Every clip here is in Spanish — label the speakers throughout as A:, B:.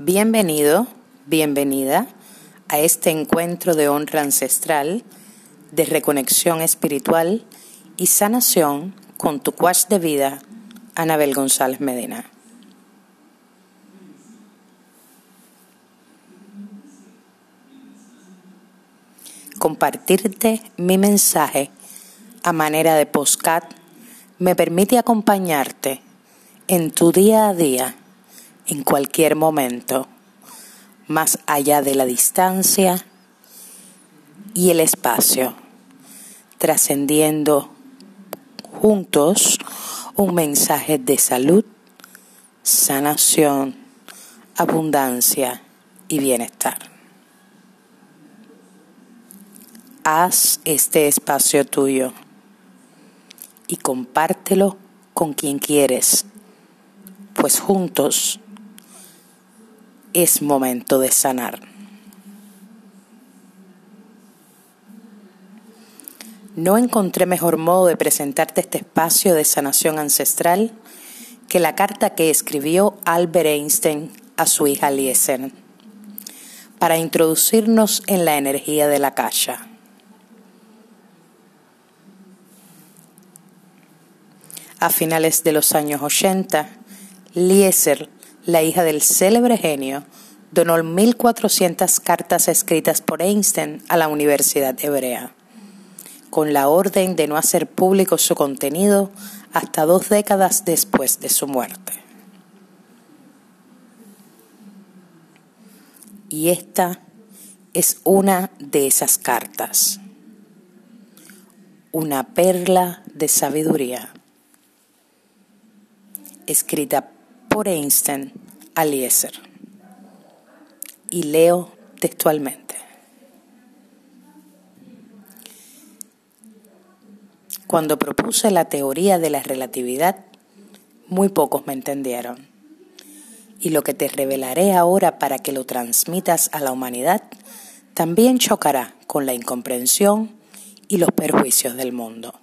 A: Bienvenido, bienvenida a este encuentro de honra ancestral, de reconexión espiritual y sanación con tu coach de vida, Anabel González Medina. Compartirte mi mensaje a manera de postcat me permite acompañarte en tu día a día en cualquier momento, más allá de la distancia y el espacio, trascendiendo juntos un mensaje de salud, sanación, abundancia y bienestar. Haz este espacio tuyo y compártelo con quien quieres, pues juntos es momento de sanar. No encontré mejor modo de presentarte este espacio de sanación ancestral que la carta que escribió Albert Einstein a su hija Liesen para introducirnos en la energía de la calle. A finales de los años 80, Lieser la hija del célebre genio, donó 1.400 cartas escritas por Einstein a la Universidad Hebrea, con la orden de no hacer público su contenido hasta dos décadas después de su muerte. Y esta es una de esas cartas, una perla de sabiduría, escrita por Einstein a Y leo textualmente. Cuando propuse la teoría de la relatividad, muy pocos me entendieron. Y lo que te revelaré ahora para que lo transmitas a la humanidad también chocará con la incomprensión y los perjuicios del mundo.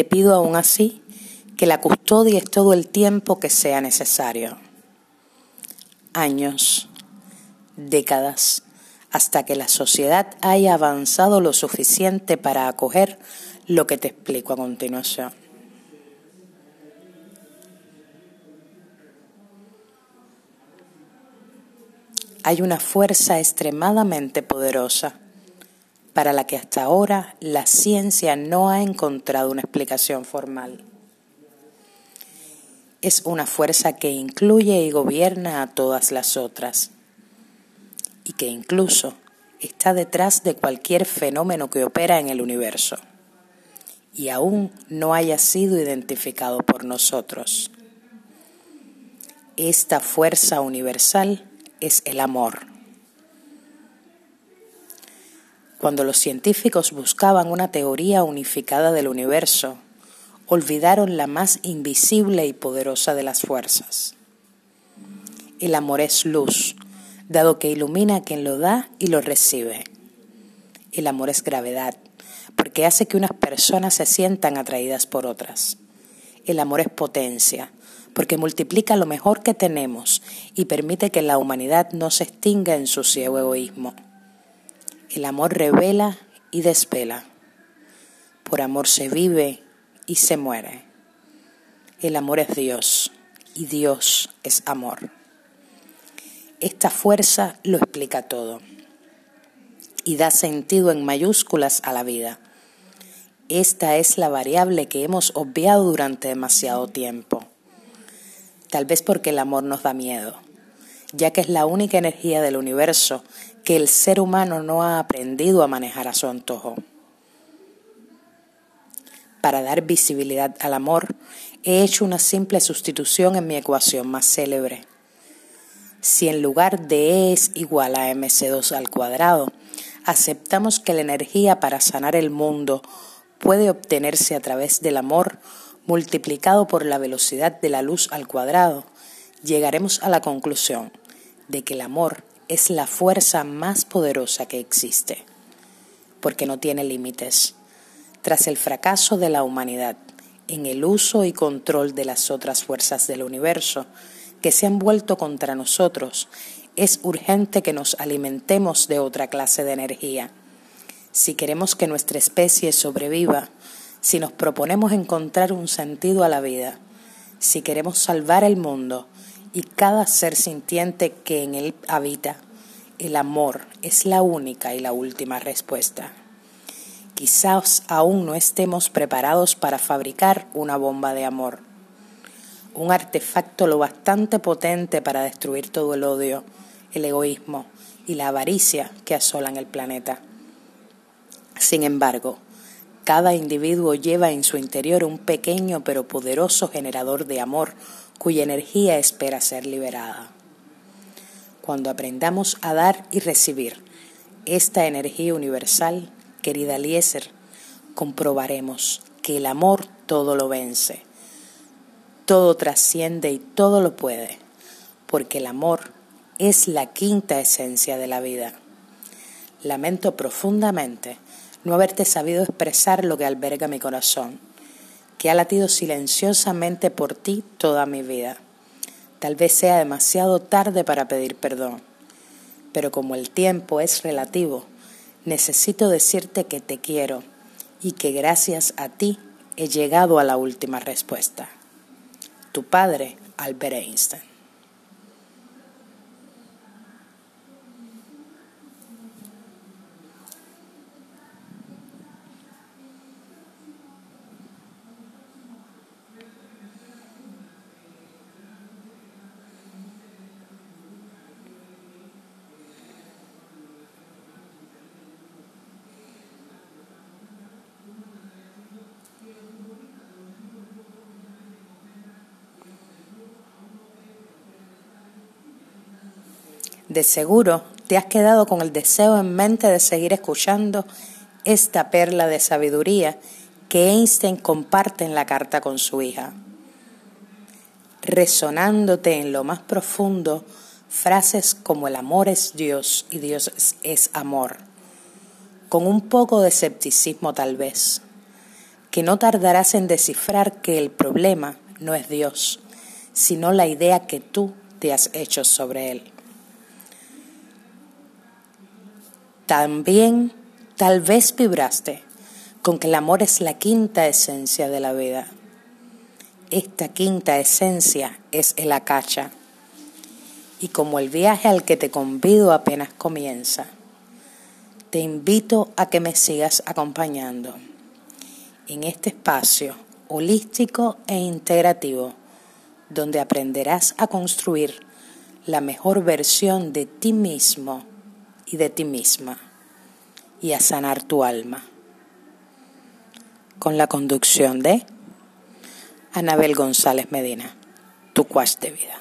A: Te pido aún así que la custodies todo el tiempo que sea necesario. Años, décadas, hasta que la sociedad haya avanzado lo suficiente para acoger lo que te explico a continuación. Hay una fuerza extremadamente poderosa para la que hasta ahora la ciencia no ha encontrado una explicación formal es una fuerza que incluye y gobierna a todas las otras y que incluso está detrás de cualquier fenómeno que opera en el universo y aún no haya sido identificado por nosotros. Esta fuerza universal es el amor. Cuando los científicos buscaban una teoría unificada del universo, olvidaron la más invisible y poderosa de las fuerzas. El amor es luz, dado que ilumina a quien lo da y lo recibe. El amor es gravedad, porque hace que unas personas se sientan atraídas por otras. El amor es potencia, porque multiplica lo mejor que tenemos y permite que la humanidad no se extinga en su ciego egoísmo. El amor revela y despela. Por amor se vive y se muere. El amor es Dios y Dios es amor. Esta fuerza lo explica todo y da sentido en mayúsculas a la vida. Esta es la variable que hemos obviado durante demasiado tiempo. Tal vez porque el amor nos da miedo, ya que es la única energía del universo que el ser humano no ha aprendido a manejar a su antojo para dar visibilidad al amor, he hecho una simple sustitución en mi ecuación más célebre. Si en lugar de E es igual a mc2 al cuadrado, aceptamos que la energía para sanar el mundo puede obtenerse a través del amor multiplicado por la velocidad de la luz al cuadrado, llegaremos a la conclusión de que el amor es la fuerza más poderosa que existe, porque no tiene límites tras el fracaso de la humanidad en el uso y control de las otras fuerzas del universo que se han vuelto contra nosotros, es urgente que nos alimentemos de otra clase de energía. Si queremos que nuestra especie sobreviva, si nos proponemos encontrar un sentido a la vida, si queremos salvar el mundo y cada ser sintiente que en él habita, el amor es la única y la última respuesta. Quizás aún no estemos preparados para fabricar una bomba de amor, un artefacto lo bastante potente para destruir todo el odio, el egoísmo y la avaricia que asolan el planeta. Sin embargo, cada individuo lleva en su interior un pequeño pero poderoso generador de amor cuya energía espera ser liberada. Cuando aprendamos a dar y recibir esta energía universal, querida Eliezer, comprobaremos que el amor todo lo vence, todo trasciende y todo lo puede, porque el amor es la quinta esencia de la vida. Lamento profundamente no haberte sabido expresar lo que alberga mi corazón, que ha latido silenciosamente por ti toda mi vida. Tal vez sea demasiado tarde para pedir perdón, pero como el tiempo es relativo, necesito decirte que te quiero y que gracias a ti he llegado a la última respuesta. Tu padre, Albert Einstein. De seguro te has quedado con el deseo en mente de seguir escuchando esta perla de sabiduría que Einstein comparte en la carta con su hija, resonándote en lo más profundo frases como el amor es Dios y Dios es, amor, con un poco de escepticismo tal vez, que no tardarás en descifrar que el problema no es Dios, sino la idea que tú te has hecho sobre él. También tal vez vibraste con que el amor es la quinta esencia de la vida. Esta quinta esencia es el acacha. Y como el viaje al que te convido apenas comienza, te invito a que me sigas acompañando en este espacio holístico e integrativo donde aprenderás a construir la mejor versión de ti mismo y de ti misma y a sanar tu alma. Con la conducción de Anabel González Medina, tu cuas de vida.